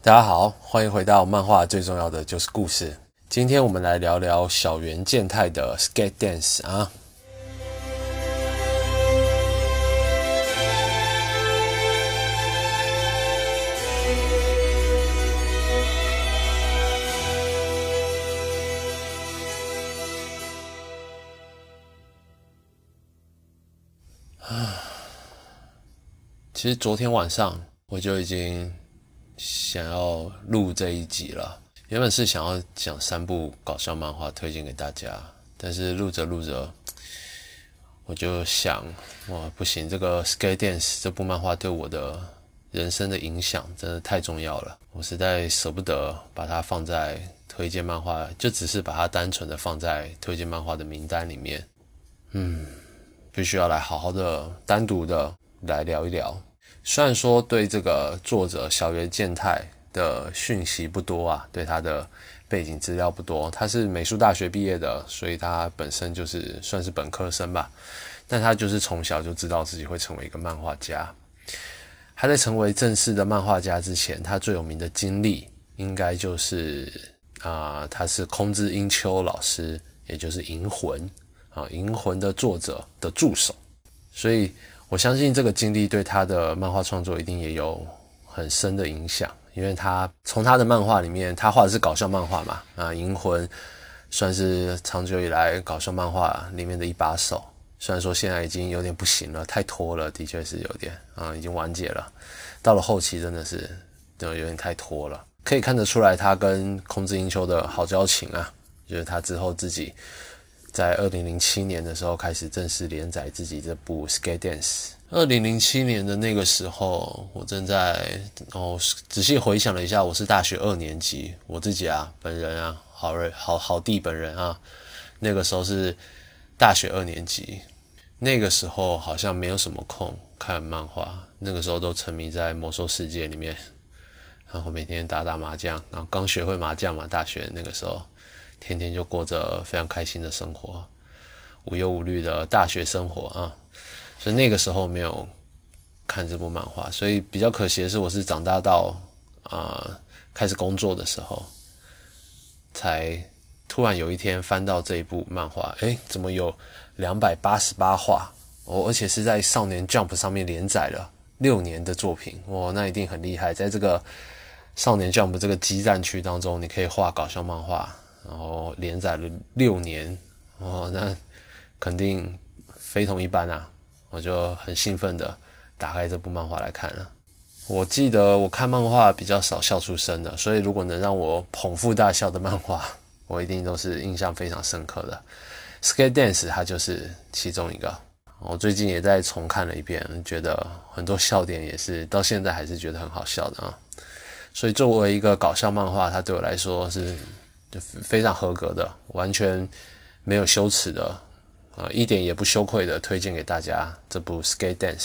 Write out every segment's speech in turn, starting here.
大家好，欢迎回到漫画最重要的就是故事。今天我们来聊聊小圆健太的 Skate Dance 啊。其实昨天晚上我就已经想要录这一集了。原本是想要讲三部搞笑漫画推荐给大家，但是录着录着，我就想，哇，不行，这个《Sky Dance》这部漫画对我的人生的影响真的太重要了，我实在舍不得把它放在推荐漫画，就只是把它单纯的放在推荐漫画的名单里面。嗯，必须要来好好的单独的来聊一聊。虽然说对这个作者小原健太的讯息不多啊，对他的背景资料不多，他是美术大学毕业的，所以他本身就是算是本科生吧。但他就是从小就知道自己会成为一个漫画家。他在成为正式的漫画家之前，他最有名的经历应该就是啊，他是空之英秋老师，也就是《银魂》啊，《银魂》的作者的助手，所以。我相信这个经历对他的漫画创作一定也有很深的影响，因为他从他的漫画里面，他画的是搞笑漫画嘛，啊，《银魂》算是长久以来搞笑漫画里面的一把手，虽然说现在已经有点不行了，太拖了，的确是有点啊，已经完结了。到了后期真的是就有点太拖了，可以看得出来他跟空之英秋的好交情啊，就是他之后自己。在二零零七年的时候开始正式连载自己这部《Skate Dance》。二零零七年的那个时候，我正在哦仔细回想了一下，我是大学二年级，我自己啊本人啊好瑞好好弟本人啊，那个时候是大学二年级，那个时候好像没有什么空看漫画，那个时候都沉迷在魔兽世界里面，然后每天打打麻将，然后刚学会麻将嘛，大学那个时候。天天就过着非常开心的生活，无忧无虑的大学生活啊！所以那个时候没有看这部漫画，所以比较可惜的是，我是长大到啊开始工作的时候，才突然有一天翻到这一部漫画，诶，怎么有两百八十八话？哦，而且是在少年 Jump 上面连载了六年的作品，哇，那一定很厉害！在这个少年 Jump 这个激战区当中，你可以画搞笑漫画。然后连载了六年，哦，那肯定非同一般啊！我就很兴奋的打开这部漫画来看了。我记得我看漫画比较少笑出声的，所以如果能让我捧腹大笑的漫画，我一定都是印象非常深刻的。《Skate Dance》它就是其中一个。我最近也在重看了一遍，觉得很多笑点也是到现在还是觉得很好笑的啊。所以作为一个搞笑漫画，它对我来说是。就非常合格的，完全没有羞耻的，啊，一点也不羞愧的推荐给大家这部《Skate Dance》。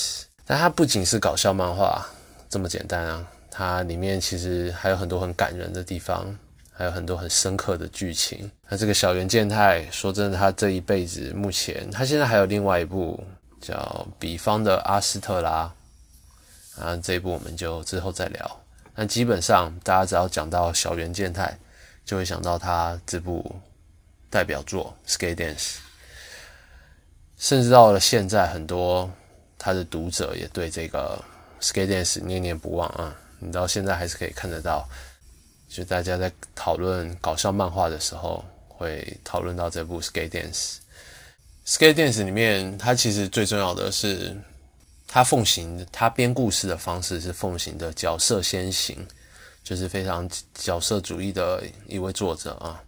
但它不仅是搞笑漫画这么简单啊，它里面其实还有很多很感人的地方，还有很多很深刻的剧情。那这个小原健太，说真的，他这一辈子目前他现在还有另外一部叫《比方的阿斯特拉》，啊，这一部我们就之后再聊。但基本上大家只要讲到小原健太。就会想到他这部代表作《Skate Dance》，甚至到了现在，很多他的读者也对这个《Skate Dance》念念不忘啊！你到现在还是可以看得到，就大家在讨论搞笑漫画的时候，会讨论到这部《Skate Dance》。《Skate Dance》里面，它其实最重要的是，它奉行它编故事的方式是奉行的角色先行。就是非常角色主义的一位作者啊，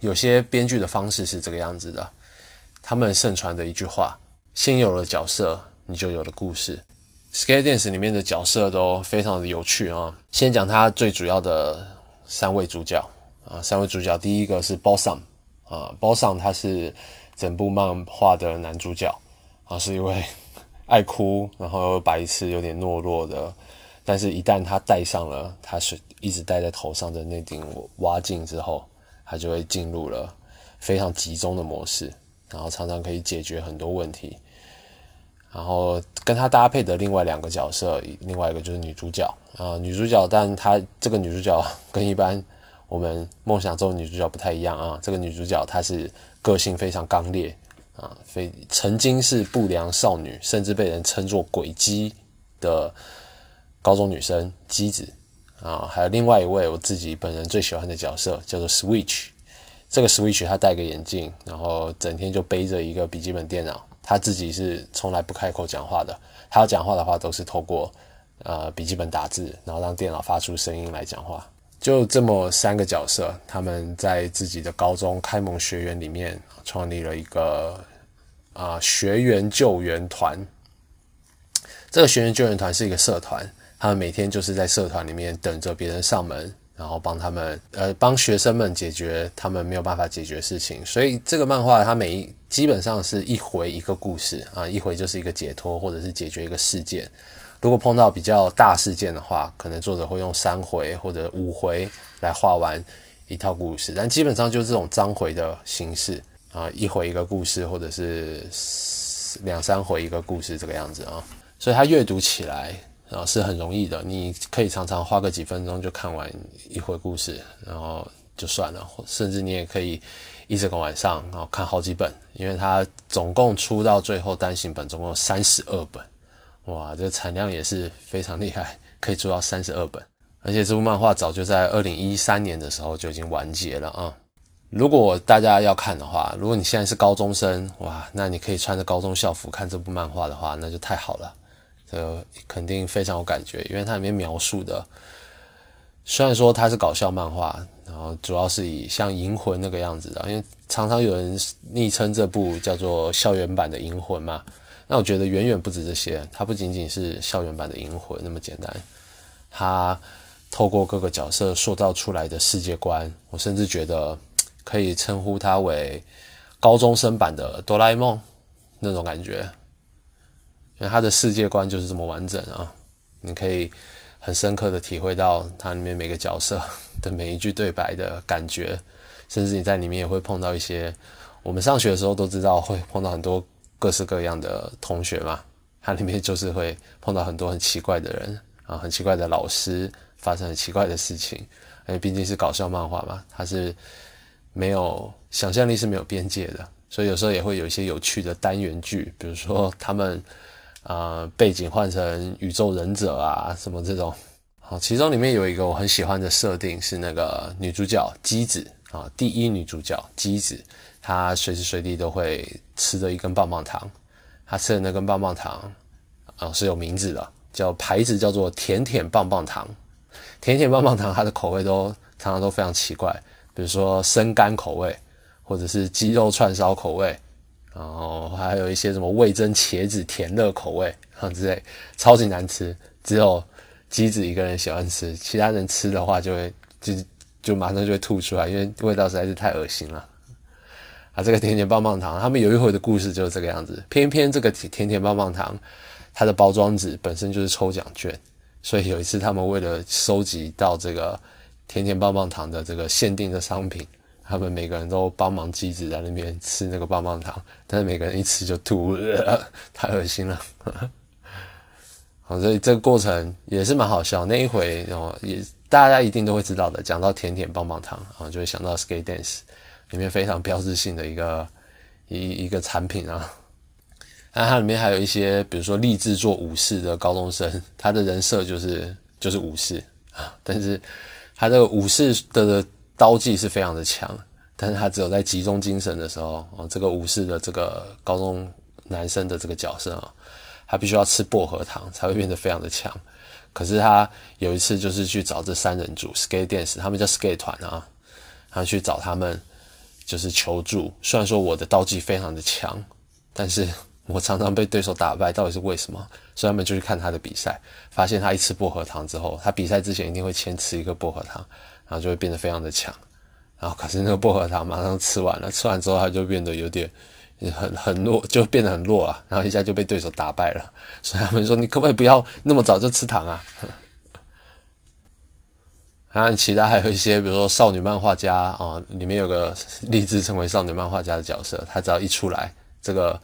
有些编剧的方式是这个样子的，他们盛传的一句话：先有了角色，你就有了故事。《Skate Dance》里面的角色都非常的有趣啊。先讲他最主要的三位主角啊，三位主角，第一个是 Bossam 啊，Bossam 他是整部漫画的男主角啊，是一位 爱哭，然后又白痴，有点懦弱的。但是，一旦他戴上了他是一直戴在头上的那顶蛙镜之后，他就会进入了非常集中的模式，然后常常可以解决很多问题。然后跟他搭配的另外两个角色，另外一个就是女主角啊，女主角，但她这个女主角跟一般我们梦想中的女主角不太一样啊。这个女主角她是个性非常刚烈啊，非曾经是不良少女，甚至被人称作鬼姬的高中女生姬子啊。还有另外一位我自己本人最喜欢的角色叫做 Switch，这个 Switch 她戴个眼镜，然后整天就背着一个笔记本电脑。他自己是从来不开口讲话的，他要讲话的话都是透过呃笔记本打字，然后让电脑发出声音来讲话。就这么三个角色，他们在自己的高中开蒙学园里面创立了一个啊学员救援团。这个学员救援团是一个社团，他们每天就是在社团里面等着别人上门。然后帮他们，呃，帮学生们解决他们没有办法解决事情。所以这个漫画它每一基本上是一回一个故事啊，一回就是一个解脱或者是解决一个事件。如果碰到比较大事件的话，可能作者会用三回或者五回来画完一套故事。但基本上就是这种章回的形式啊，一回一个故事，或者是两三回一个故事这个样子啊。所以它阅读起来。然后是很容易的，你可以常常花个几分钟就看完一回故事，然后就算了。甚至你也可以一整个晚上，然后看好几本，因为它总共出到最后单行本总共三十二本，哇，这产量也是非常厉害，可以出到三十二本。而且这部漫画早就在二零一三年的时候就已经完结了啊！如果大家要看的话，如果你现在是高中生，哇，那你可以穿着高中校服看这部漫画的话，那就太好了。这肯定非常有感觉，因为它里面描述的，虽然说它是搞笑漫画，然后主要是以像《银魂》那个样子的，因为常常有人昵称这部叫做校园版的《银魂》嘛。那我觉得远远不止这些，它不仅仅是校园版的《银魂》那么简单，它透过各个角色塑造出来的世界观，我甚至觉得可以称呼它为高中生版的哆啦 A 梦那种感觉。因为他的世界观就是这么完整啊，你可以很深刻的体会到它里面每个角色的每一句对白的感觉，甚至你在里面也会碰到一些我们上学的时候都知道会碰到很多各式各样的同学嘛，它里面就是会碰到很多很奇怪的人啊，很奇怪的老师，发生很奇怪的事情，因为毕竟是搞笑漫画嘛，它是没有想象力是没有边界的，所以有时候也会有一些有趣的单元剧，比如说他们。啊，背景换成宇宙忍者啊，什么这种，好，其中里面有一个我很喜欢的设定是那个女主角姬子啊，第一女主角姬子，她随时随地都会吃着一根棒棒糖，她吃的那根棒棒糖啊是有名字的，叫牌子叫做甜甜棒棒糖，甜甜棒棒糖它的口味都常常都非常奇怪，比如说生干口味，或者是鸡肉串烧口味。然后还有一些什么味增茄子甜乐口味啊之类，超级难吃，只有机子一个人喜欢吃，其他人吃的话就会就就马上就会吐出来，因为味道实在是太恶心了。啊，这个甜甜棒棒糖，他们有一回的故事就是这个样子，偏偏这个甜甜棒棒糖，它的包装纸本身就是抽奖券，所以有一次他们为了收集到这个甜甜棒棒糖的这个限定的商品。他们每个人都帮忙机子在那边吃那个棒棒糖，但是每个人一吃就吐，太恶心了。好，所以这个过程也是蛮好笑。那一回哦，也大家一定都会知道的。讲到甜甜棒棒糖啊，就会想到 Skate Dance 里面非常标志性的一个一一个产品啊。那它里面还有一些，比如说立志做武士的高中生，他的人设就是就是武士啊，但是他这个武士的。刀技是非常的强，但是他只有在集中精神的时候，哦，这个武士的这个高中男生的这个角色啊，他必须要吃薄荷糖才会变得非常的强。可是他有一次就是去找这三人组 skate 电视他们叫 skate 团啊，他去找他们就是求助。虽然说我的刀技非常的强，但是我常常被对手打败，到底是为什么？所以他们就去看他的比赛，发现他一吃薄荷糖之后，他比赛之前一定会先吃一个薄荷糖。然后就会变得非常的强，然后可是那个薄荷糖马上吃完了，吃完之后他就变得有点很很弱，就变得很弱啊，然后一下就被对手打败了。所以他们说你可不可以不要那么早就吃糖啊？然后其他还有一些，比如说少女漫画家啊，里面有个立志成为少女漫画家的角色，他只要一出来，这个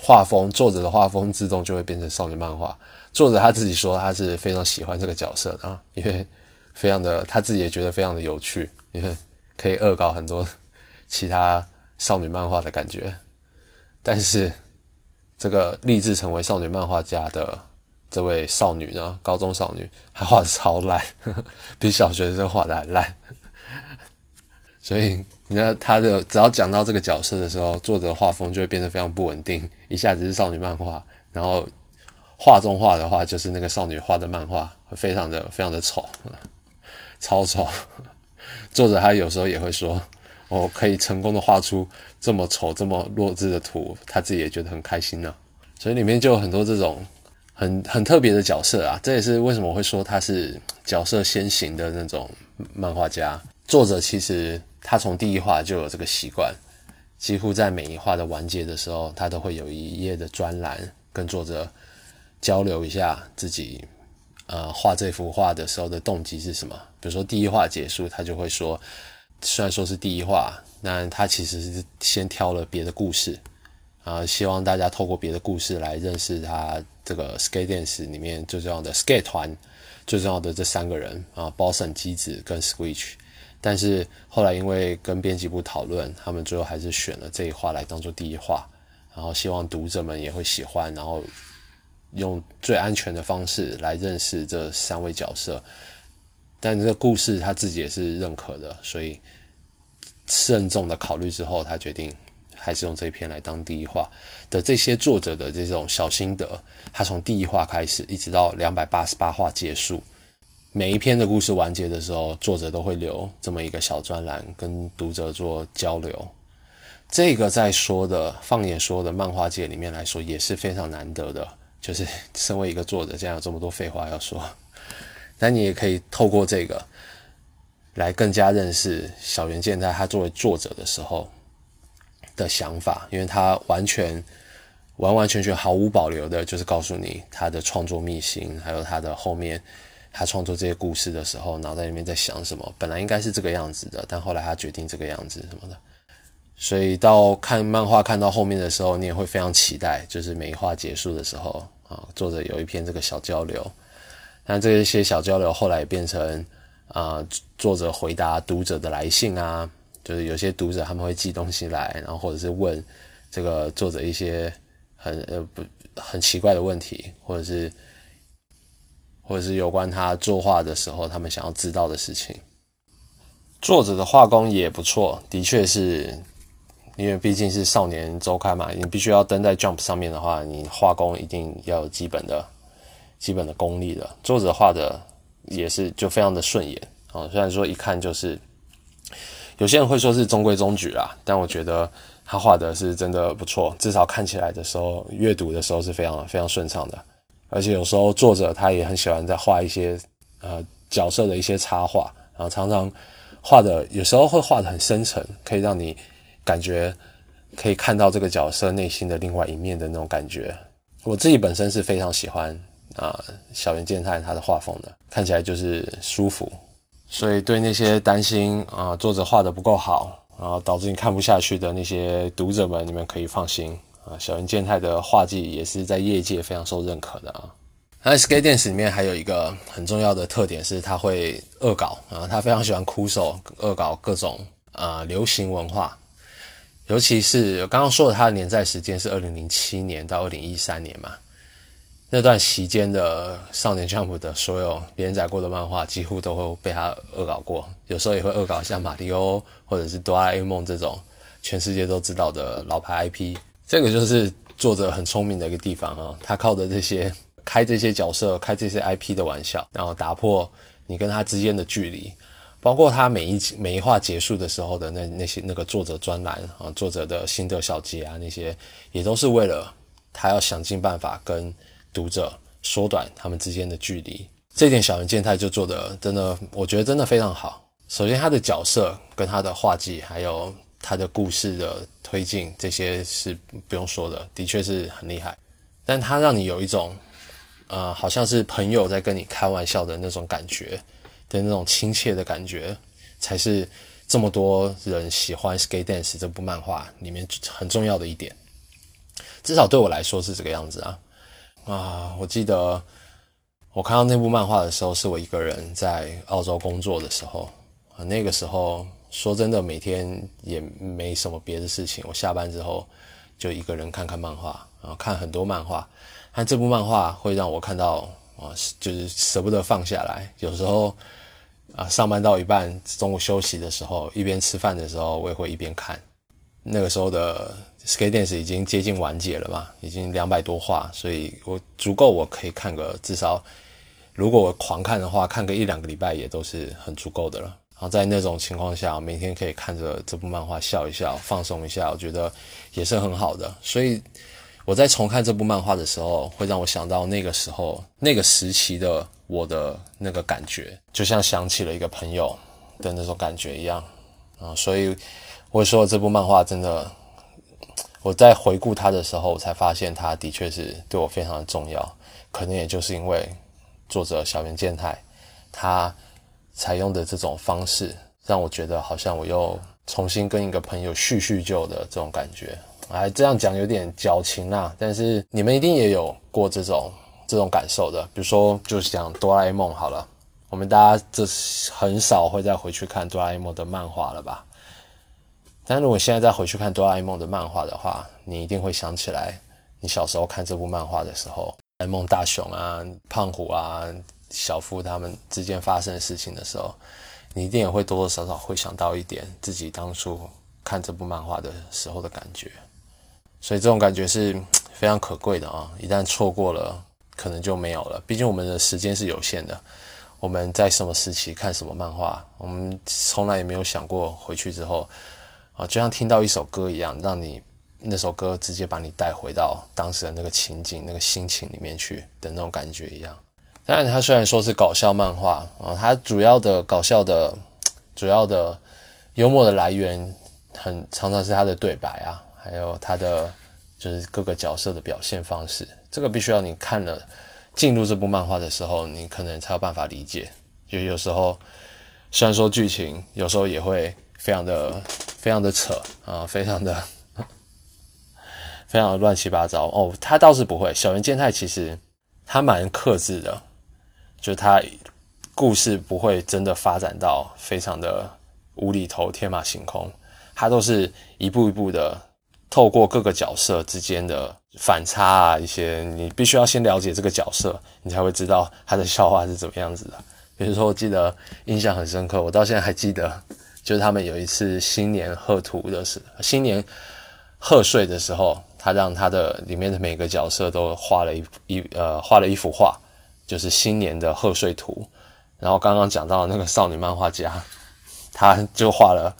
画风，作者的画风自动就会变成少女漫画。作者他自己说，他是非常喜欢这个角色的啊，因为非常的他自己也觉得非常的有趣，因 为可以恶搞很多其他少女漫画的感觉。但是这个立志成为少女漫画家的这位少女呢，高中少女，她画的超烂，比小学生画的还烂。所以你看他的，只要讲到这个角色的时候，作者画风就会变得非常不稳定，一下子是少女漫画，然后。画中画的话，就是那个少女画的漫画，非常的非常的丑，超丑。作者他有时候也会说，我可以成功的画出这么丑、这么弱智的图，他自己也觉得很开心呢。所以里面就有很多这种很很特别的角色啊，这也是为什么会说他是角色先行的那种漫画家。作者其实他从第一话就有这个习惯，几乎在每一话的完结的时候，他都会有一页的专栏跟作者。交流一下自己，呃，画这幅画的时候的动机是什么？比如说第一话结束，他就会说，虽然说是第一话，那他其实是先挑了别的故事，啊，希望大家透过别的故事来认识他这个 skate dance 里面最重要的 skate 团最重要的这三个人啊，Boson 机子跟 Switch。但是后来因为跟编辑部讨论，他们最后还是选了这一话来当做第一话，然后希望读者们也会喜欢，然后。用最安全的方式来认识这三位角色，但这个故事他自己也是认可的，所以慎重的考虑之后，他决定还是用这一篇来当第一话的这些作者的这种小心得。他从第一话开始，一直到两百八十八话结束，每一篇的故事完结的时候，作者都会留这么一个小专栏跟读者做交流。这个在说的放眼说的漫画界里面来说，也是非常难得的。就是身为一个作者，竟然有这么多废话要说，但你也可以透过这个来更加认识小原健在他作为作者的时候的想法，因为他完全完完全全毫无保留的，就是告诉你他的创作秘辛，还有他的后面他创作这些故事的时候，脑袋里面在想什么。本来应该是这个样子的，但后来他决定这个样子什么的。所以到看漫画看到后面的时候，你也会非常期待，就是每一话结束的时候啊，作者有一篇这个小交流。那这一些小交流后来也变成啊，作者回答读者的来信啊，就是有些读者他们会寄东西来，然后或者是问这个作者一些很呃不很奇怪的问题，或者是或者是有关他作画的时候他们想要知道的事情。作者的画工也不错，的确是。因为毕竟是少年周刊嘛，你必须要登在 Jump 上面的话，你画工一定要有基本的、基本的功力的。作者画的也是就非常的顺眼啊，虽然说一看就是有些人会说是中规中矩啦，但我觉得他画的是真的不错，至少看起来的时候，阅读的时候是非常非常顺畅的。而且有时候作者他也很喜欢在画一些呃角色的一些插画，然后常常画的有时候会画的很深沉，可以让你。感觉可以看到这个角色内心的另外一面的那种感觉，我自己本身是非常喜欢啊小原健太他的画风的，看起来就是舒服，所以对那些担心啊作者画的不够好，然后导致你看不下去的那些读者们，你们可以放心啊，小原健太的画技也是在业界非常受认可的啊。那 s k a t Dance 里面还有一个很重要的特点是，他会恶搞啊，他非常喜欢苦手恶搞各种啊流行文化。尤其是刚刚说的，他的连载时间是二零零七年到二零一三年嘛，那段期间的少年 Jump 的所有连载过的漫画，几乎都会被他恶搞过。有时候也会恶搞像马里奥或者是哆啦 A 梦这种全世界都知道的老牌 IP。这个就是作者很聪明的一个地方啊，他靠着这些开这些角色、开这些 IP 的玩笑，然后打破你跟他之间的距离。包括他每一每一话结束的时候的那那些那个作者专栏啊，作者的心得小结啊，那些也都是为了他要想尽办法跟读者缩短他们之间的距离。这点小人健太就做的真的，我觉得真的非常好。首先他的角色跟他的画技，还有他的故事的推进，这些是不用说的，的确是很厉害。但他让你有一种呃，好像是朋友在跟你开玩笑的那种感觉。的那种亲切的感觉，才是这么多人喜欢《Skate Dance》这部漫画里面很重要的一点。至少对我来说是这个样子啊。啊，我记得我看到那部漫画的时候，是我一个人在澳洲工作的时候啊。那个时候说真的，每天也没什么别的事情，我下班之后就一个人看看漫画，然后看很多漫画。看这部漫画会让我看到啊，就是舍不得放下来。有时候啊，上班到一半，中午休息的时候，一边吃饭的时候，我也会一边看。那个时候的。Skate Dance 已经接近完结了嘛，已经两百多话，所以我足够我可以看个至少，如果我狂看的话，看个一两个礼拜也都是很足够的了。然后在那种情况下，每天可以看着这部漫画笑一笑，放松一下，我觉得也是很好的。所以我在重看这部漫画的时候，会让我想到那个时候那个时期的我的那个感觉，就像想起了一个朋友的那种感觉一样啊。所以我说这部漫画真的。我在回顾他的时候，我才发现他的确是对我非常的重要。可能也就是因为作者小原健太他采用的这种方式，让我觉得好像我又重新跟一个朋友叙叙旧的这种感觉。哎，这样讲有点矫情啦，但是你们一定也有过这种这种感受的。比如说，就是讲哆啦 A 梦好了，我们大家这很少会再回去看哆啦 A 梦的漫画了吧？但如果现在再回去看哆啦 A 梦的漫画的话，你一定会想起来，你小时候看这部漫画的时候，哆啦 A 梦大雄啊、胖虎啊、小夫他们之间发生的事情的时候，你一定也会多多少少会想到一点自己当初看这部漫画的时候的感觉。所以这种感觉是非常可贵的啊！一旦错过了，可能就没有了。毕竟我们的时间是有限的，我们在什么时期看什么漫画，我们从来也没有想过回去之后。啊，就像听到一首歌一样，让你那首歌直接把你带回到当时的那个情景、那个心情里面去的那种感觉一样。当然，它虽然说是搞笑漫画啊，它主要的搞笑的、主要的幽默的来源，很常常是它的对白啊，还有它的就是各个角色的表现方式。这个必须要你看了进入这部漫画的时候，你可能才有办法理解。就有时候虽然说剧情有时候也会非常的。非常的扯啊，非常的非常的乱七八糟哦。他倒是不会，小圆健太其实他蛮克制的，就他故事不会真的发展到非常的无厘头、天马行空。他都是一步一步的透过各个角色之间的反差啊，一些你必须要先了解这个角色，你才会知道他的笑话是怎么样子的。比如说，我记得印象很深刻，我到现在还记得。就是他们有一次新年贺图的时，新年贺岁的时候，他让他的里面的每个角色都画了一一呃画了一幅画，就是新年的贺岁图。然后刚刚讲到那个少女漫画家，他就画了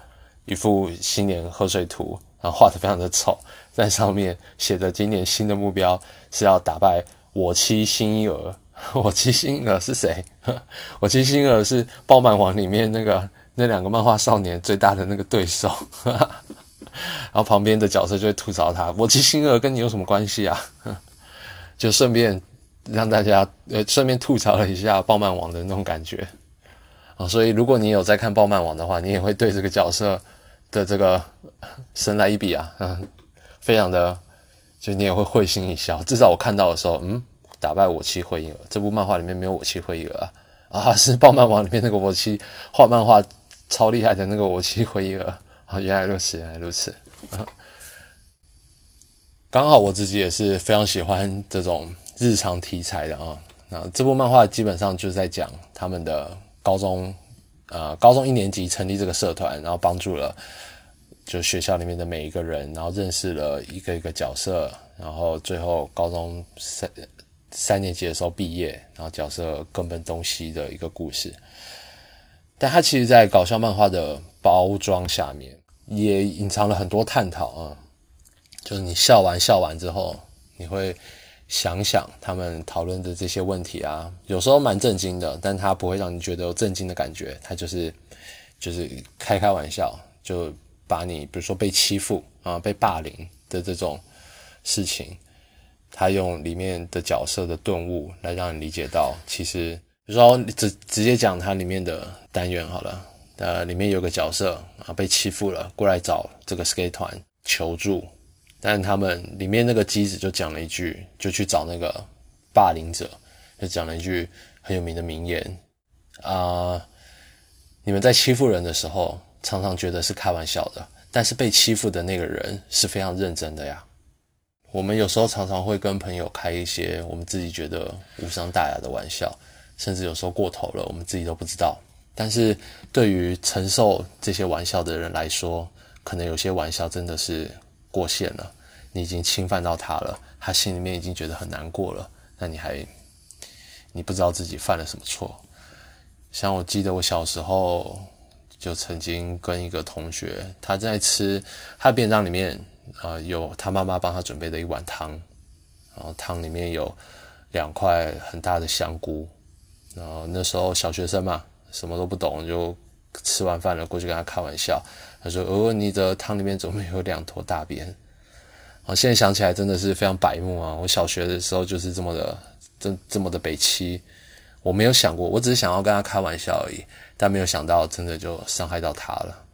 一幅新年贺岁图，然后画的非常的丑，在上面写着今年新的目标是要打败我妻新一儿。我妻新一儿是谁？我妻新一儿是爆漫王里面那个。那两个漫画少年最大的那个对手，然后旁边的角色就会吐槽他：“我其星儿跟你有什么关系啊？” 就顺便让大家呃顺便吐槽了一下暴漫王的那种感觉啊。所以如果你有在看暴漫王的话，你也会对这个角色的这个神来一笔啊，嗯，非常的就你也会会心一笑。至少我看到的时候，嗯，打败我妻惠婴儿这部漫画里面没有我妻惠婴儿啊，啊是暴漫王里面那个我妻画漫画。超厉害的那个我妻回忆了 啊！原来如此，原来如此。刚好我自己也是非常喜欢这种日常题材的啊。那这部漫画基本上就是在讲他们的高中，呃，高中一年级成立这个社团，然后帮助了就学校里面的每一个人，然后认识了一个一个角色，然后最后高中三三年级的时候毕业，然后角色各奔东西的一个故事。但它其实，在搞笑漫画的包装下面，也隐藏了很多探讨啊。就是你笑完笑完之后，你会想想他们讨论的这些问题啊，有时候蛮震惊的，但它不会让你觉得有震惊的感觉，它就是就是开开玩笑，就把你比如说被欺负啊、被霸凌的这种事情，他用里面的角色的顿悟来让你理解到，其实。比如说，直直接讲它里面的单元好了。呃，里面有个角色啊，被欺负了，过来找这个 skate 团求助，但他们里面那个机子就讲了一句，就去找那个霸凌者，就讲了一句很有名的名言啊：你们在欺负人的时候，常常觉得是开玩笑的，但是被欺负的那个人是非常认真的呀。我们有时候常常会跟朋友开一些我们自己觉得无伤大雅的玩笑，甚至有时候过头了，我们自己都不知道。但是对于承受这些玩笑的人来说，可能有些玩笑真的是。过线了，你已经侵犯到他了，他心里面已经觉得很难过了。那你还，你不知道自己犯了什么错。像我记得我小时候就曾经跟一个同学，他在吃他便当里面啊，有他妈妈帮他准备的一碗汤，然后汤里面有两块很大的香菇。然后那时候小学生嘛，什么都不懂，就吃完饭了过去跟他开玩笑。他说：“哦，你的汤里面怎么有两坨大便？”啊，现在想起来真的是非常白目啊！我小学的时候就是这么的，这这么的北七，我没有想过，我只是想要跟他开玩笑而已，但没有想到真的就伤害到他了。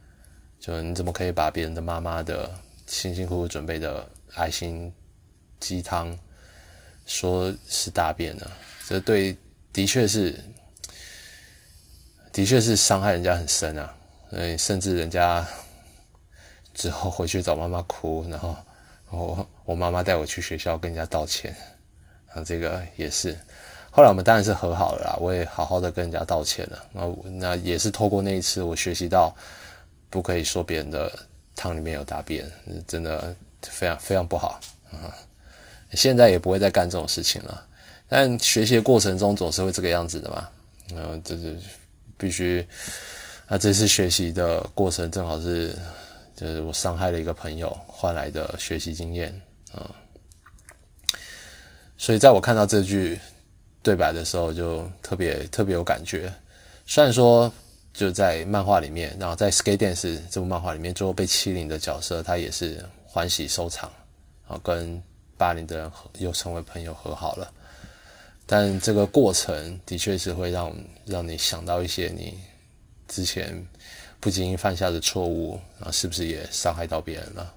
就你怎么可以把别人的妈妈的辛辛苦苦准备的爱心鸡汤说是大便呢？这对，的确是，的确是伤害人家很深啊！所以，甚至人家之后回去找妈妈哭，然后我我妈妈带我去学校跟人家道歉，啊，这个也是。后来我们当然是和好了啦，我也好好的跟人家道歉了。那那也是透过那一次，我学习到不可以说别人的汤里面有大便，真的非常非常不好啊。现在也不会再干这种事情了。但学习的过程中总是会这个样子的嘛，然后就是必须。那这次学习的过程正好是，就是我伤害了一个朋友换来的学习经验啊，所以在我看到这句对白的时候，就特别特别有感觉。虽然说就在漫画里面，然后在《Skate Dance》这部漫画里面，最后被欺凌的角色，他也是欢喜收场，啊，跟霸凌的人又成为朋友和好了。但这个过程的确是会让让你想到一些你。之前不经意犯下的错误啊，是不是也伤害到别人了？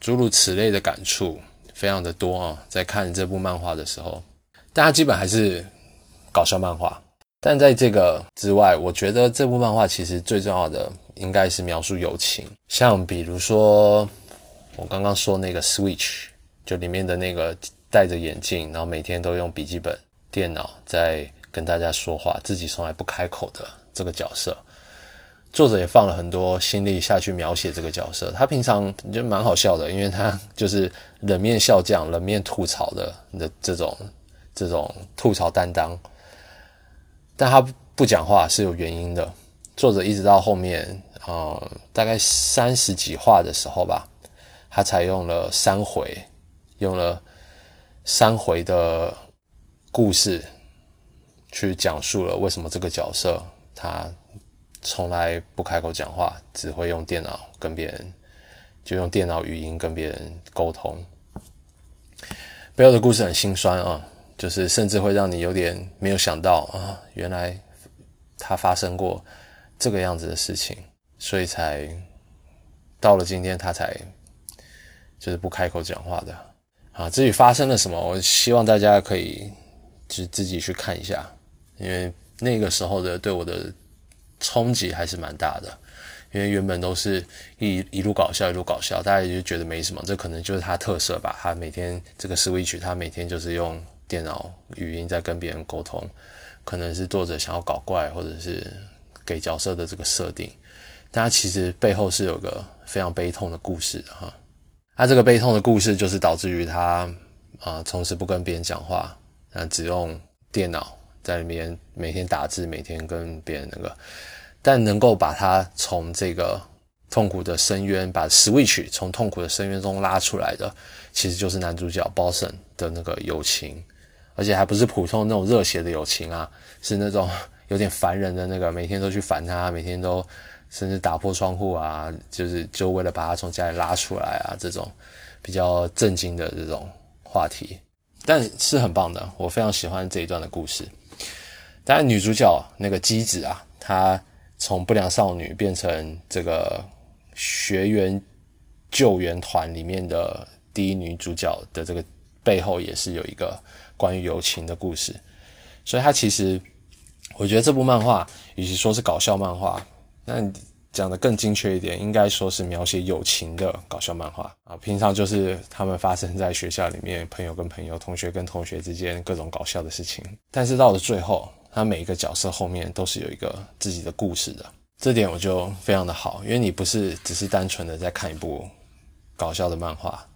诸如此类的感触非常的多啊。在看这部漫画的时候，大家基本还是搞笑漫画，但在这个之外，我觉得这部漫画其实最重要的应该是描述友情。像比如说我刚刚说那个 Switch，就里面的那个戴着眼镜，然后每天都用笔记本电脑在跟大家说话，自己从来不开口的这个角色。作者也放了很多心力下去描写这个角色，他平常就蛮好笑的，因为他就是冷面笑匠、冷面吐槽的的这种这种吐槽担当，但他不讲话是有原因的。作者一直到后面呃，大概三十几话的时候吧，他才用了三回，用了三回的故事去讲述了为什么这个角色他。从来不开口讲话，只会用电脑跟别人，就用电脑语音跟别人沟通。背后的故事很心酸啊，就是甚至会让你有点没有想到啊，原来他发生过这个样子的事情，所以才到了今天他才就是不开口讲话的啊。至于发生了什么，我希望大家可以就自己去看一下，因为那个时候的对我的。冲击还是蛮大的，因为原本都是一一路搞笑一路搞笑，大家也就觉得没什么，这可能就是他特色吧。他每天这个 Switch，他每天就是用电脑语音在跟别人沟通，可能是作者想要搞怪，或者是给角色的这个设定。但他其实背后是有个非常悲痛的故事的哈。他这个悲痛的故事就是导致于他啊，从此不跟别人讲话，啊，只用电脑。在里面每天打字，每天跟别人那个，但能够把他从这个痛苦的深渊，把 Switch 从痛苦的深渊中拉出来的，其实就是男主角 b o s s o n 的那个友情，而且还不是普通那种热血的友情啊，是那种 有点烦人的那个，每天都去烦他，每天都甚至打破窗户啊，就是就为了把他从家里拉出来啊，这种比较震惊的这种话题，但是很棒的，我非常喜欢这一段的故事。当然，女主角那个机子啊，她从不良少女变成这个学员救援团里面的第一女主角的这个背后也是有一个关于友情的故事，所以她其实我觉得这部漫画与其说是搞笑漫画，那讲的更精确一点，应该说是描写友情的搞笑漫画啊。平常就是他们发生在学校里面，朋友跟朋友、同学跟同学之间各种搞笑的事情，但是到了最后。他每一个角色后面都是有一个自己的故事的，这点我就非常的好，因为你不是只是单纯的在看一部搞笑的漫画，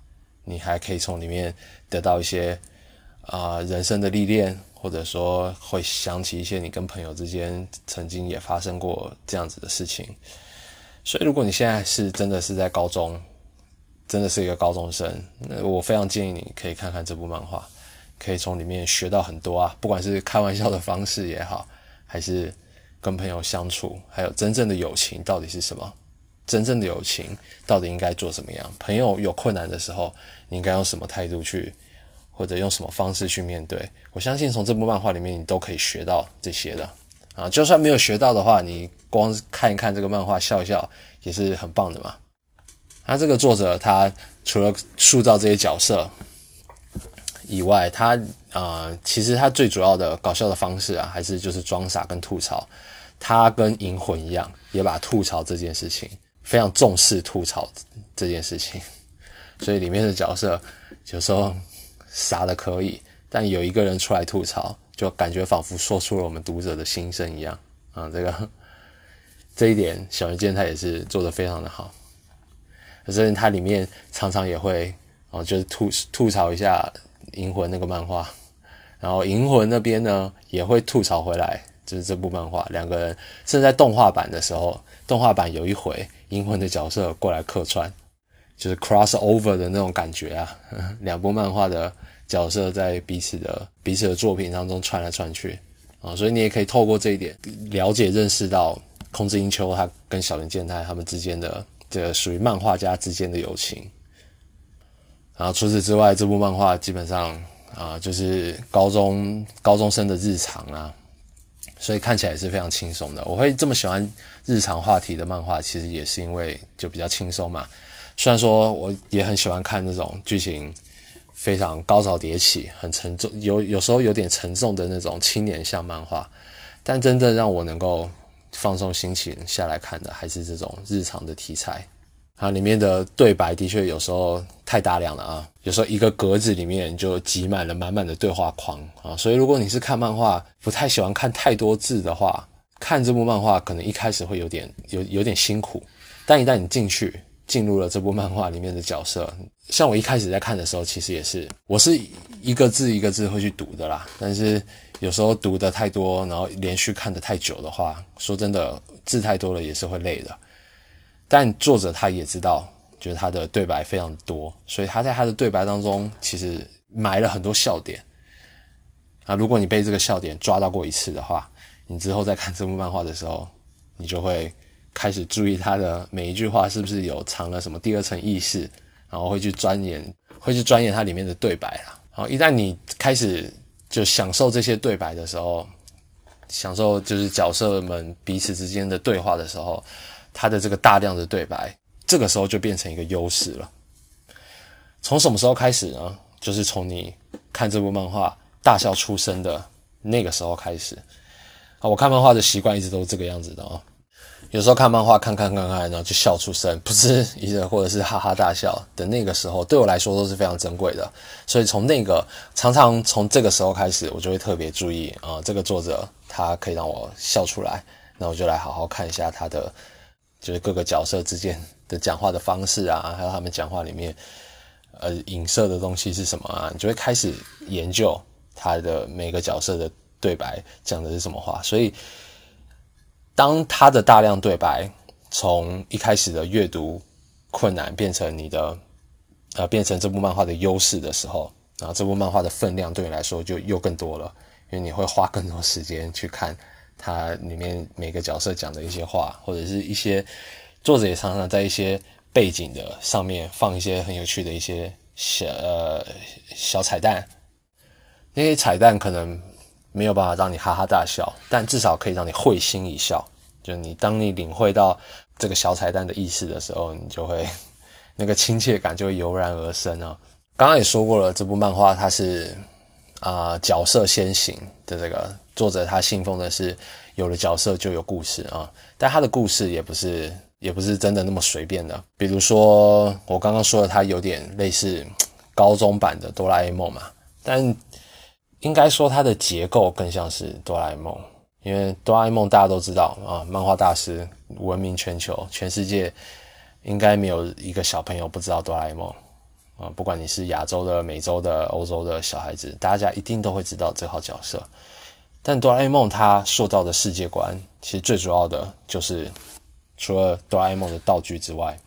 你还可以从里面得到一些啊人生的历练，或者说会想起一些你跟朋友之间曾经也发生过这样子的事情。所以如果你现在是真的是在高中，真的是一个高中生，那我非常建议你可以看看这部漫画。可以从里面学到很多啊，不管是开玩笑的方式也好，还是跟朋友相处，还有真正的友情到底是什么？真正的友情到底应该做什么样？朋友有困难的时候，你应该用什么态度去，或者用什么方式去面对？我相信从这部漫画里面，你都可以学到这些的啊。就算没有学到的话，你光看一看这个漫画，笑一笑也是很棒的嘛。那这个作者他除了塑造这些角色。以外，他啊，其实他最主要的搞笑的方式啊，还是就是装傻跟吐槽。他跟银魂一样，也把吐槽这件事情非常重视吐槽这件事情。所以里面的角色有时候傻的可以，但有一个人出来吐槽，就感觉仿佛说出了我们读者的心声一样啊。这个这一点，小人健他也是做的非常的好。可是他里面常常也会哦，就是吐吐槽一下。银魂那个漫画，然后银魂那边呢也会吐槽回来，就是这部漫画两个人甚至在动画版的时候，动画版有一回银魂的角色过来客串，就是 cross over 的那种感觉啊，两部漫画的角色在彼此的彼此的作品当中串来串去啊，所以你也可以透过这一点了解认识到空之英秋他跟小林健太他们之间的这个属于漫画家之间的友情。然后除此之外，这部漫画基本上啊，就是高中高中生的日常啊，所以看起来也是非常轻松的。我会这么喜欢日常话题的漫画，其实也是因为就比较轻松嘛。虽然说我也很喜欢看这种剧情非常高潮迭起、很沉重、有有时候有点沉重的那种青年向漫画，但真正让我能够放松心情下来看的，还是这种日常的题材。啊，里面的对白的确有时候太大量了啊，有时候一个格子里面就挤满了满满的对话框啊，所以如果你是看漫画不太喜欢看太多字的话，看这部漫画可能一开始会有点有有点辛苦，但一旦你进去进入了这部漫画里面的角色，像我一开始在看的时候，其实也是我是一个字一个字会去读的啦，但是有时候读的太多，然后连续看的太久的话，说真的字太多了也是会累的。但作者他也知道，就是他的对白非常多，所以他在他的对白当中其实埋了很多笑点啊。如果你被这个笑点抓到过一次的话，你之后再看这部漫画的时候，你就会开始注意他的每一句话是不是有藏了什么第二层意思，然后会去钻研，会去钻研它里面的对白啦。好，一旦你开始就享受这些对白的时候，享受就是角色们彼此之间的对话的时候。他的这个大量的对白，这个时候就变成一个优势了。从什么时候开始呢？就是从你看这部漫画大笑出声的那个时候开始。啊，我看漫画的习惯一直都是这个样子的啊。有时候看漫画看看看看，然后就笑出声，不是一个或者是哈哈大笑的那个时候，对我来说都是非常珍贵的。所以从那个常常从这个时候开始，我就会特别注意啊，这个作者他可以让我笑出来，那我就来好好看一下他的。就是各个角色之间的讲话的方式啊，还有他们讲话里面，呃，影射的东西是什么啊？你就会开始研究他的每个角色的对白讲的是什么话。所以，当他的大量对白从一开始的阅读困难变成你的，呃，变成这部漫画的优势的时候，然后这部漫画的分量对你来说就又更多了，因为你会花更多时间去看。它里面每个角色讲的一些话，或者是一些作者也常常在一些背景的上面放一些很有趣的一些小呃小彩蛋。那些彩蛋可能没有办法让你哈哈大笑，但至少可以让你会心一笑。就你当你领会到这个小彩蛋的意思的时候，你就会 那个亲切感就会油然而生啊。刚刚也说过了，这部漫画它是啊角色先行的这个作者，他信奉的是有了角色就有故事啊，但他的故事也不是也不是真的那么随便的。比如说我刚刚说的，它有点类似高中版的哆啦 A 梦嘛，但应该说它的结构更像是哆啦 A 梦。因为哆啦 A 梦大家都知道啊，漫画大师闻名全球，全世界应该没有一个小朋友不知道哆啦 A 梦啊。不管你是亚洲的、美洲的、欧洲的小孩子，大家一定都会知道这号角色。但哆啦 A 梦它塑造的世界观，其实最主要的就是除了哆啦 A 梦的道具之外，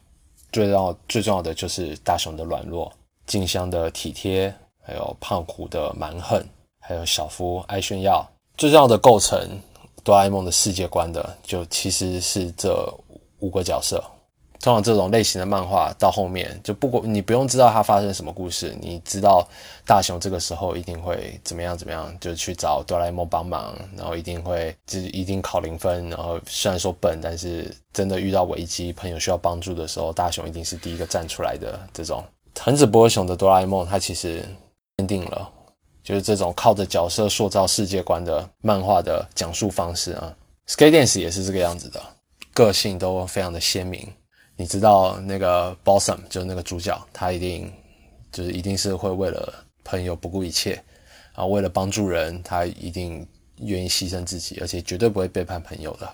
最要最重要的就是大雄的软弱、静香的体贴，还有胖虎的蛮横，还有小夫爱炫耀。最重要的构成哆啦 A 梦的世界观的，就其实是这五个角色。通常这种类型的漫画到后面，就不管你不用知道它发生什么故事，你知道大雄这个时候一定会怎么样怎么样，就去找哆啦 A 梦帮忙，然后一定会就一定考零分。然后虽然说笨，但是真的遇到危机，朋友需要帮助的时候，大雄一定是第一个站出来的。这种藤子不二雄的哆啦 A 梦，它其实奠定了。就是这种靠着角色塑造世界观的漫画的讲述方式啊，Skate Dance 也是这个样子的，个性都非常的鲜明。你知道那个 Bossom，就是那个主角，他一定就是一定是会为了朋友不顾一切，然后为了帮助人，他一定愿意牺牲自己，而且绝对不会背叛朋友的。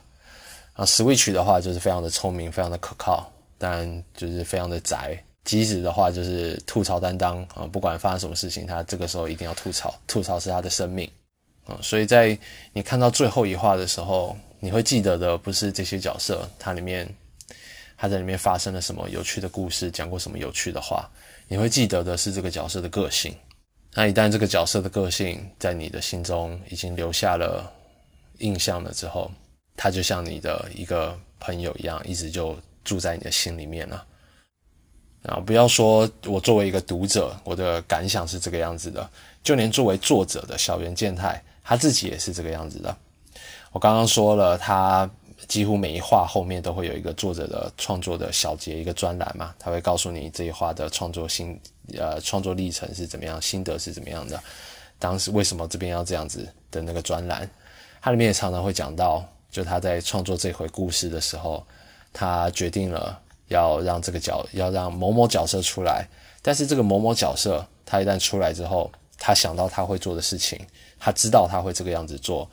啊，Switch 的话就是非常的聪明，非常的可靠，但就是非常的宅。机子的话就是吐槽担当啊，不管发生什么事情，他这个时候一定要吐槽，吐槽是他的生命啊。所以在你看到最后一话的时候，你会记得的不是这些角色，它里面他在里面发生了什么有趣的故事，讲过什么有趣的话，你会记得的是这个角色的个性。那一旦这个角色的个性在你的心中已经留下了印象了之后，他就像你的一个朋友一样，一直就住在你的心里面了。啊，不要说我作为一个读者，我的感想是这个样子的，就连作为作者的小原健太，他自己也是这个样子的。我刚刚说了，他几乎每一话后面都会有一个作者的创作的小节，一个专栏嘛，他会告诉你这一话的创作心，呃，创作历程是怎么样，心得是怎么样的，当时为什么这边要这样子的那个专栏，它里面也常常会讲到，就他在创作这回故事的时候，他决定了。要让这个角要让某某角色出来，但是这个某某角色他一旦出来之后，他想到他会做的事情，他知道他会这个样子做，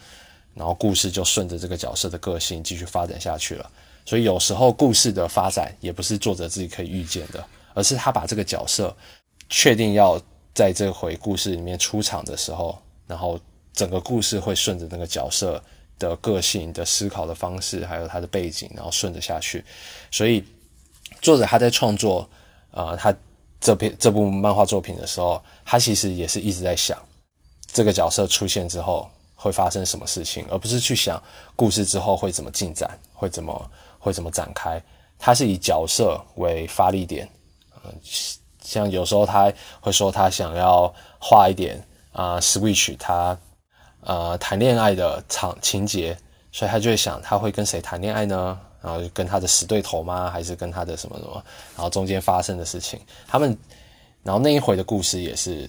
然后故事就顺着这个角色的个性继续发展下去了。所以有时候故事的发展也不是作者自己可以预见的，而是他把这个角色确定要在这回故事里面出场的时候，然后整个故事会顺着那个角色的个性的思考的方式，还有他的背景，然后顺着下去，所以。作者他在创作，呃，他这篇这部漫画作品的时候，他其实也是一直在想，这个角色出现之后会发生什么事情，而不是去想故事之后会怎么进展，会怎么会怎么展开。他是以角色为发力点，嗯，像有时候他会说他想要画一点啊，Switch 他呃谈恋爱的场情节，所以他就会想他会跟谁谈恋爱呢？然后跟他的死对头吗？还是跟他的什么什么？然后中间发生的事情，他们，然后那一回的故事也是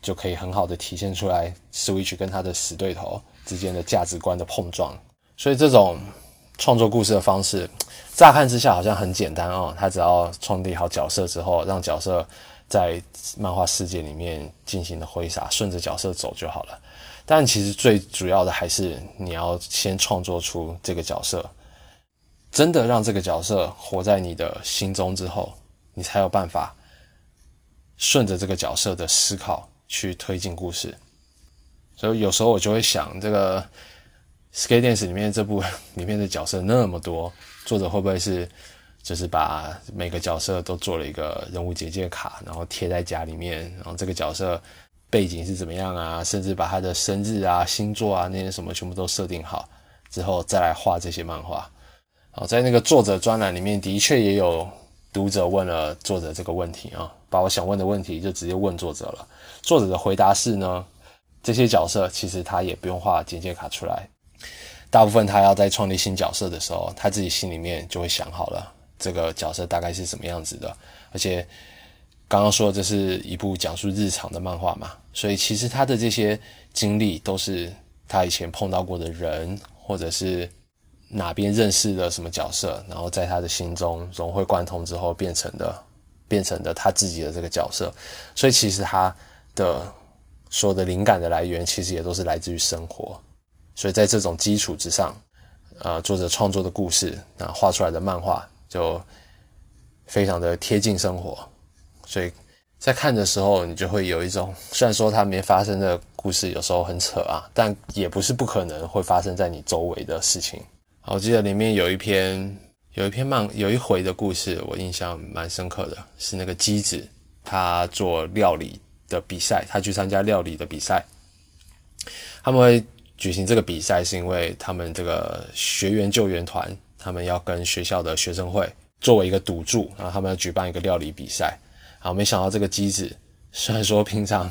就可以很好的体现出来，Switch 跟他的死对头之间的价值观的碰撞。所以这种创作故事的方式，乍看之下好像很简单哦，他只要创立好角色之后，让角色在漫画世界里面进行的挥洒，顺着角色走就好了。但其实最主要的还是你要先创作出这个角色。真的让这个角色活在你的心中之后，你才有办法顺着这个角色的思考去推进故事。所以有时候我就会想，这个《Skate Dance》里面这部 里面的角色那么多，作者会不会是就是把每个角色都做了一个人物简介卡，然后贴在家里面，然后这个角色背景是怎么样啊，甚至把他的生日啊、星座啊那些什么全部都设定好之后，再来画这些漫画。哦，在那个作者专栏里面，的确也有读者问了作者这个问题啊，把我想问的问题就直接问作者了。作者的回答是呢，这些角色其实他也不用画简介卡出来，大部分他要在创立新角色的时候，他自己心里面就会想好了这个角色大概是什么样子的，而且刚刚说这是一部讲述日常的漫画嘛，所以其实他的这些经历都是他以前碰到过的人，或者是哪边认识的什么角色，然后在他的心中融会贯通之后变成的，变成的他自己的这个角色。所以其实他的所有的灵感的来源，其实也都是来自于生活。所以在这种基础之上，呃，作者创作的故事，那画出来的漫画就非常的贴近生活。所以在看的时候，你就会有一种，虽然说它没发生的故事有时候很扯啊，但也不是不可能会发生在你周围的事情。我记得里面有一篇有一篇漫有一回的故事，我印象蛮深刻的，是那个机子他做料理的比赛，他去参加料理的比赛，他们会。举行这个比赛是因为他们这个学员救援团，他们要跟学校的学生会作为一个赌注，然后他们要举办一个料理比赛。好，没想到这个机子虽然说平常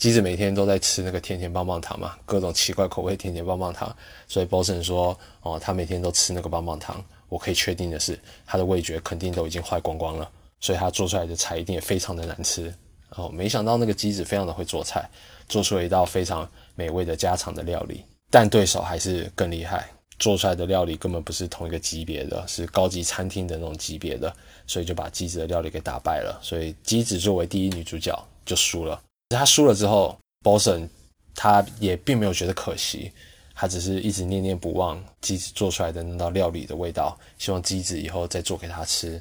机子每天都在吃那个甜甜棒棒糖嘛，各种奇怪口味甜甜棒棒糖，所以 Boson 说哦，他每天都吃那个棒棒糖。我可以确定的是，他的味觉肯定都已经坏光光了，所以他做出来的菜一定也非常的难吃。哦，没想到那个机子非常的会做菜，做出了一道非常。美味的家常的料理，但对手还是更厉害，做出来的料理根本不是同一个级别的，是高级餐厅的那种级别的，所以就把机子的料理给打败了。所以机子作为第一女主角就输了。他输了之后，Boson 他也并没有觉得可惜，他只是一直念念不忘机子做出来的那道料理的味道，希望机子以后再做给他吃。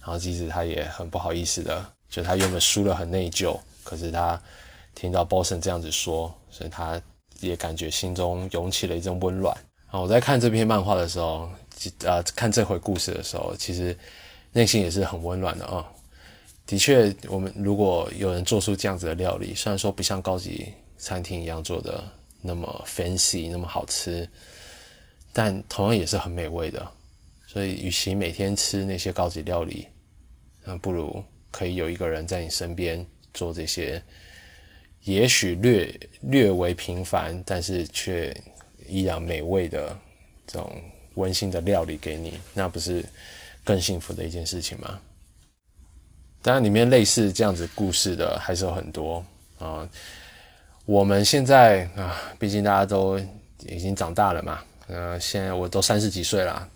然后机子他也很不好意思的，就他原本输了很内疚，可是他。听到 Boson 这样子说，所以他也感觉心中涌起了一阵温暖。啊，我在看这篇漫画的时候，呃，看这回故事的时候，其实内心也是很温暖的啊。的确，我们如果有人做出这样子的料理，虽然说不像高级餐厅一样做的那么 fancy 那么好吃，但同样也是很美味的。所以，与其每天吃那些高级料理，那不如可以有一个人在你身边做这些。也许略略为平凡，但是却依然美味的这种温馨的料理给你，那不是更幸福的一件事情吗？当然，里面类似这样子故事的还是有很多啊。我们现在啊，毕竟大家都已经长大了嘛，呃，现在我都三十几岁了，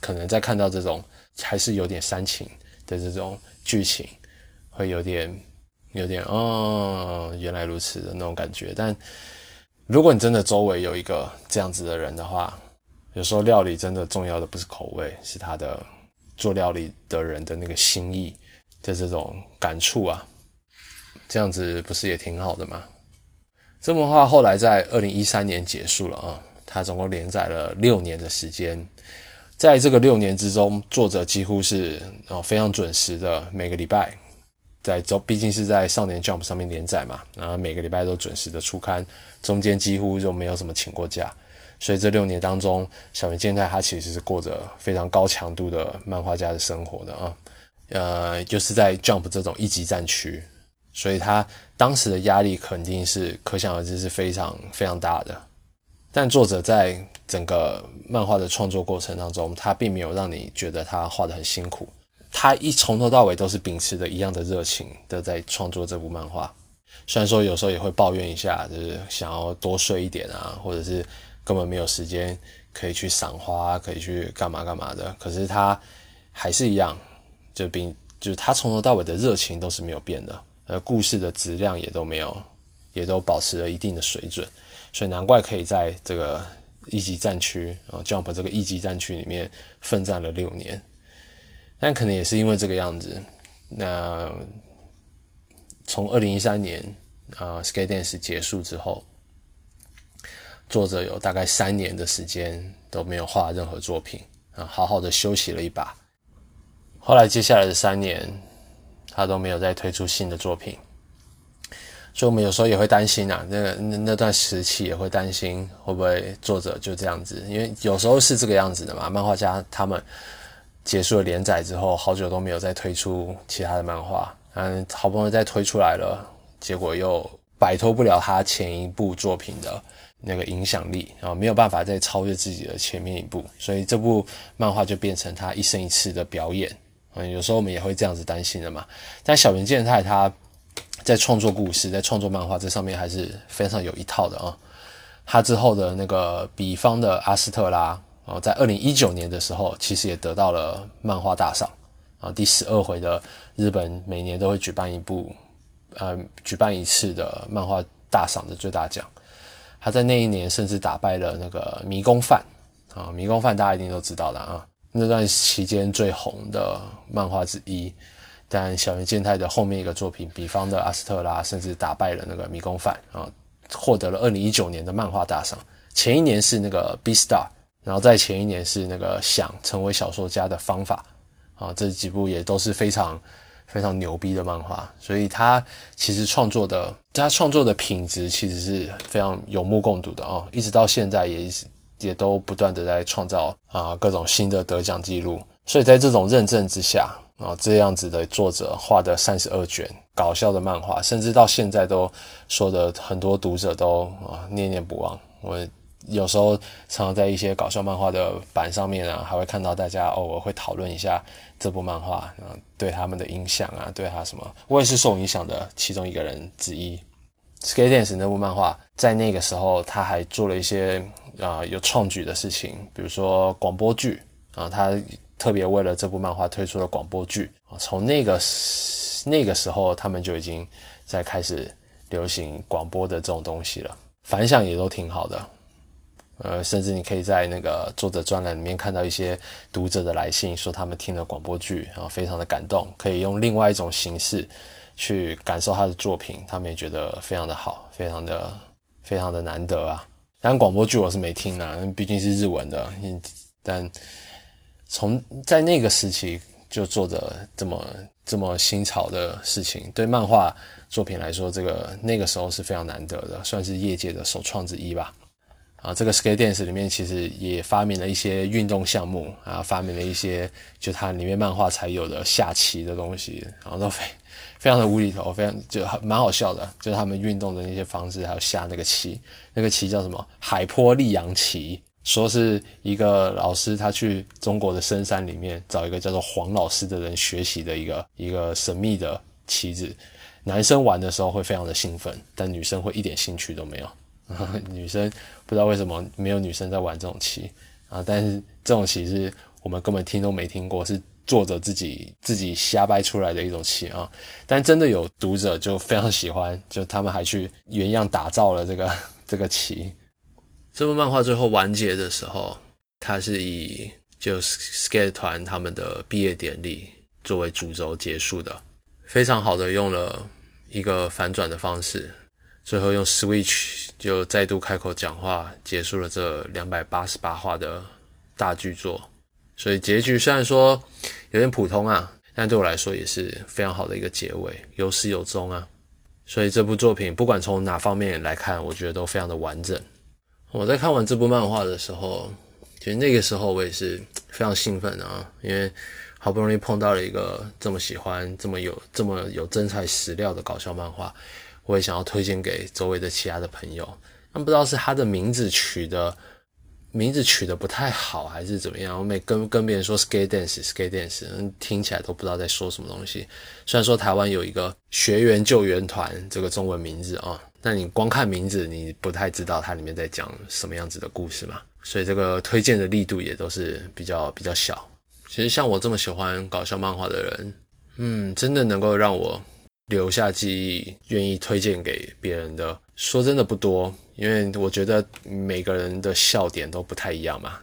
可能在看到这种还是有点煽情的这种剧情，会有点。有点哦，原来如此的那种感觉。但如果你真的周围有一个这样子的人的话，有时候料理真的重要的不是口味，是他的做料理的人的那个心意的这种感触啊。这样子不是也挺好的吗？这部话后来在二零一三年结束了啊，它总共连载了六年的时间。在这个六年之中，作者几乎是哦非常准时的每个礼拜。在周，毕竟是在少年 Jump 上面连载嘛，然后每个礼拜都准时的出刊，中间几乎就没有什么请过假，所以这六年当中，小原健太他其实是过着非常高强度的漫画家的生活的啊，呃，就是在 Jump 这种一级战区，所以他当时的压力肯定是可想而知是非常非常大的。但作者在整个漫画的创作过程当中，他并没有让你觉得他画的很辛苦。他一从头到尾都是秉持着一样的热情的在创作这部漫画，虽然说有时候也会抱怨一下，就是想要多睡一点啊，或者是根本没有时间可以去赏花，可以去干嘛干嘛的。可是他还是一样，就并就是他从头到尾的热情都是没有变的，呃，故事的质量也都没有，也都保持了一定的水准，所以难怪可以在这个一级战区啊，Jump 这个一级战区里面奋战了六年。但可能也是因为这个样子，那从二零一三年啊《Skate Dance》结束之后，作者有大概三年的时间都没有画任何作品啊，好好的休息了一把。后来接下来的三年，他都没有再推出新的作品，所以我们有时候也会担心啊，那个那那段时期也会担心会不会作者就这样子，因为有时候是这个样子的嘛，漫画家他们。结束了连载之后，好久都没有再推出其他的漫画，嗯，好不容易再推出来了，结果又摆脱不了他前一部作品的那个影响力，然后没有办法再超越自己的前面一部，所以这部漫画就变成他一生一次的表演，嗯，有时候我们也会这样子担心的嘛。但小原健太他在创作故事、在创作漫画这上面还是非常有一套的啊。他之后的那个比方的阿斯特拉，啊在二零一九年的时候，其实也得到了漫画大赏啊，第十二回的日本每年都会举办一部，呃，举办一次的漫画大赏的最大奖。他在那一年甚至打败了那个迷宫饭啊，迷宫饭大家一定都知道的啊，那段期间最红的漫画之一。但小原健太的后面一个作品，比方的阿斯特拉，甚至打败了那个迷宫饭啊。获得了二零一九年的漫画大赏，前一年是那个 B Star，然后在前一年是那个想成为小说家的方法啊，这几部也都是非常非常牛逼的漫画，所以他其实创作的他创作的品质其实是非常有目共睹的啊，一直到现在也也都不断的在创造啊各种新的得奖记录，所以在这种认证之下。啊，这样子的作者画的三十二卷搞笑的漫画，甚至到现在都说的很多读者都啊念念不忘。我有时候常常在一些搞笑漫画的版上面啊，还会看到大家偶尔会讨论一下这部漫画啊，对他们的影响啊，对他什么？我也是受影响的其中一个人之一。Skate Dance 那部漫画在那个时候，他还做了一些啊有创举的事情，比如说广播剧啊，他。特别为了这部漫画推出了广播剧啊，从那个那个时候，他们就已经在开始流行广播的这种东西了，反响也都挺好的。呃，甚至你可以在那个作者专栏里面看到一些读者的来信，说他们听了广播剧，然后非常的感动，可以用另外一种形式去感受他的作品，他们也觉得非常的好，非常的非常的难得啊。但广播剧我是没听啊，毕竟是日文的，但。从在那个时期就做着这么这么新潮的事情，对漫画作品来说，这个那个时候是非常难得的，算是业界的首创之一吧。啊，这个 Skate Dance 里面其实也发明了一些运动项目啊，发明了一些就它里面漫画才有的下棋的东西，然后都非非常的无厘头，非常就蛮好笑的，就是他们运动的那些方式，还有下那个棋，那个棋叫什么海坡利阳棋。说是一个老师，他去中国的深山里面找一个叫做黄老师的人学习的一个一个神秘的棋子。男生玩的时候会非常的兴奋，但女生会一点兴趣都没有。女生不知道为什么没有女生在玩这种棋啊，但是这种棋是我们根本听都没听过，是作者自己自己瞎掰出来的一种棋啊。但真的有读者就非常喜欢，就他们还去原样打造了这个 这个棋。这部漫画最后完结的时候，它是以就 Skate 团他们的毕业典礼作为主轴结束的，非常好的用了一个反转的方式，最后用 Switch 就再度开口讲话，结束了这两百八十八话的大剧作。所以结局虽然说有点普通啊，但对我来说也是非常好的一个结尾，有始有终啊。所以这部作品不管从哪方面来看，我觉得都非常的完整。我在看完这部漫画的时候，其实那个时候我也是非常兴奋啊，因为好不容易碰到了一个这么喜欢、这么有、这么有真材实料的搞笑漫画，我也想要推荐给周围的其他的朋友。但不知道是他的名字取的名字取得不太好，还是怎么样？我每跟跟别人说 “skate dance”，“skate dance”，听起来都不知道在说什么东西。虽然说台湾有一个学员救援团这个中文名字啊。那你光看名字，你不太知道它里面在讲什么样子的故事嘛？所以这个推荐的力度也都是比较比较小。其实像我这么喜欢搞笑漫画的人，嗯，真的能够让我留下记忆、愿意推荐给别人的，说真的不多。因为我觉得每个人的笑点都不太一样嘛，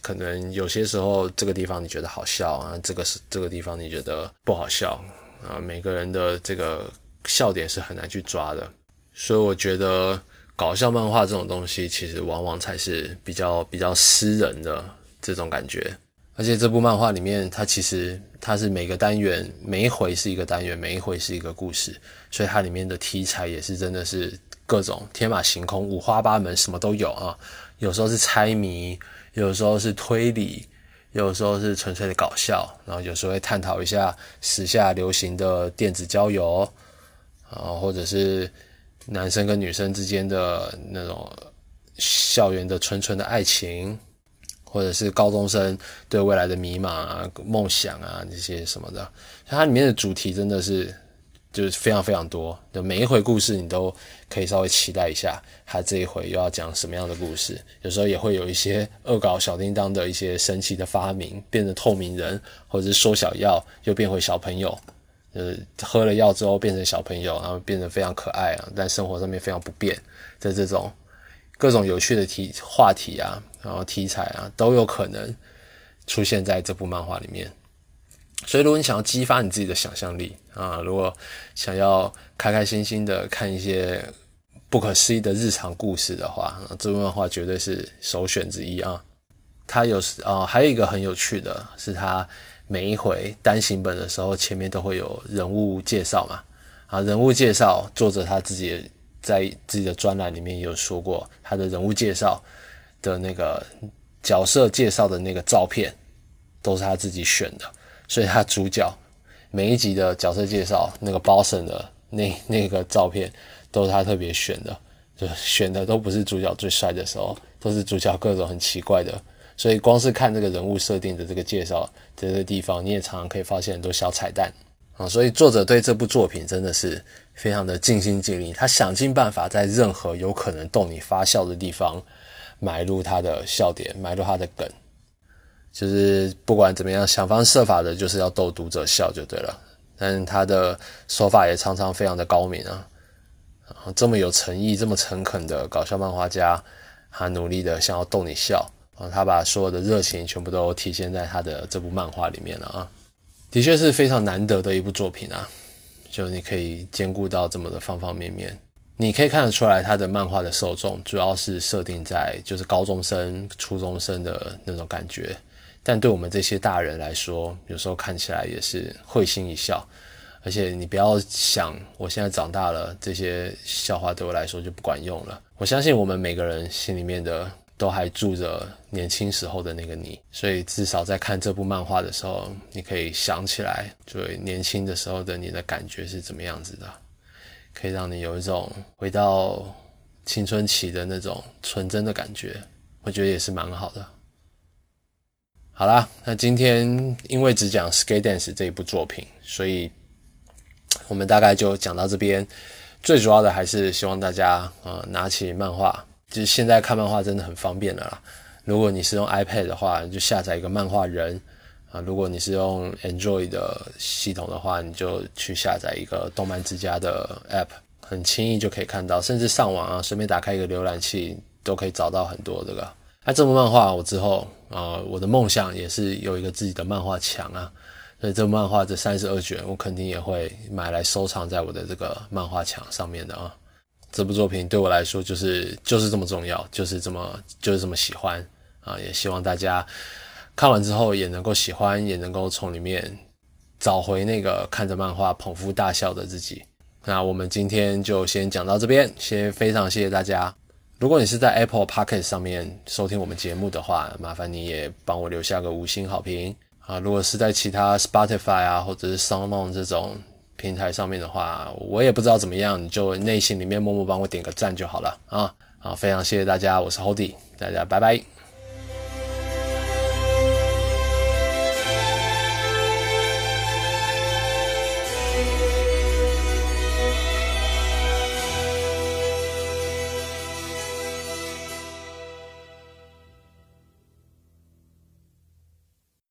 可能有些时候这个地方你觉得好笑啊，这个是这个地方你觉得不好笑啊，每个人的这个笑点是很难去抓的。所以我觉得搞笑漫画这种东西，其实往往才是比较比较私人的这种感觉。而且这部漫画里面，它其实它是每个单元每一回是一个单元，每一回是一个故事，所以它里面的题材也是真的是各种天马行空、五花八门，什么都有啊。有时候是猜谜，有时候是推理，有时候是纯粹的搞笑，然后有时候会探讨一下时下流行的电子交友啊，或者是。男生跟女生之间的那种校园的纯纯的爱情，或者是高中生对未来的迷茫啊、梦想啊这些什么的。它里面的主题真的是就是非常非常多，的每一回故事你都可以稍微期待一下，他这一回又要讲什么样的故事。有时候也会有一些恶搞小叮当的一些神奇的发明，变成透明人，或者是缩小药又变回小朋友。呃，喝了药之后变成小朋友，然后变得非常可爱啊，但生活上面非常不便的这种各种有趣的题话题啊，然后题材啊，都有可能出现在这部漫画里面。所以，如果你想要激发你自己的想象力啊，如果想要开开心心的看一些不可思议的日常故事的话，这部漫画绝对是首选之一啊。它有啊，还有一个很有趣的是它。每一回单行本的时候，前面都会有人物介绍嘛？啊，人物介绍，作者他自己在自己的专栏里面有说过，他的人物介绍的那个角色介绍的那个照片都是他自己选的，所以他主角每一集的角色介绍那个 boss 的那那个照片都是他特别选的，就选的都不是主角最帅的时候，都是主角各种很奇怪的。所以光是看这个人物设定的这个介绍这个地方，你也常常可以发现很多小彩蛋啊。所以作者对这部作品真的是非常的尽心尽力，他想尽办法在任何有可能逗你发笑的地方埋入他的笑点，埋入他的梗，就是不管怎么样想方设法的，就是要逗读者笑就对了。但他的手法也常常非常的高明啊，然后这么有诚意、这么诚恳的搞笑漫画家，他努力的想要逗你笑。啊，他把所有的热情全部都体现在他的这部漫画里面了啊，的确是非常难得的一部作品啊，就你可以兼顾到这么的方方面面，你可以看得出来，他的漫画的受众主要是设定在就是高中生、初中生的那种感觉，但对我们这些大人来说，有时候看起来也是会心一笑，而且你不要想我现在长大了，这些笑话对我来说就不管用了，我相信我们每个人心里面的。都还住着年轻时候的那个你，所以至少在看这部漫画的时候，你可以想起来，就年轻的时候的你的感觉是怎么样子的，可以让你有一种回到青春期的那种纯真的感觉，我觉得也是蛮好的。好啦，那今天因为只讲《Skate Dance》这一部作品，所以我们大概就讲到这边。最主要的还是希望大家啊，拿起漫画。就是现在看漫画真的很方便的啦。如果你是用 iPad 的话，你就下载一个漫画人啊；如果你是用 Android 的系统的话，你就去下载一个动漫之家的 App，很轻易就可以看到。甚至上网啊，随便打开一个浏览器都可以找到很多这个。那这部漫画我之后啊，我的梦想也是有一个自己的漫画墙啊，所以这部漫画这三十二卷，我肯定也会买来收藏在我的这个漫画墙上面的啊。这部作品对我来说就是就是这么重要，就是这么就是这么喜欢啊！也希望大家看完之后也能够喜欢，也能够从里面找回那个看着漫画捧腹大笑的自己。那我们今天就先讲到这边，先非常谢谢大家。如果你是在 Apple p o c k e t 上面收听我们节目的话，麻烦你也帮我留下个五星好评啊！如果是在其他 Spotify 啊或者是 SoundOn 这种。平台上面的话，我也不知道怎么样，你就内心里面默默帮我点个赞就好了啊！啊，非常谢谢大家，我是 Hody，大家拜拜。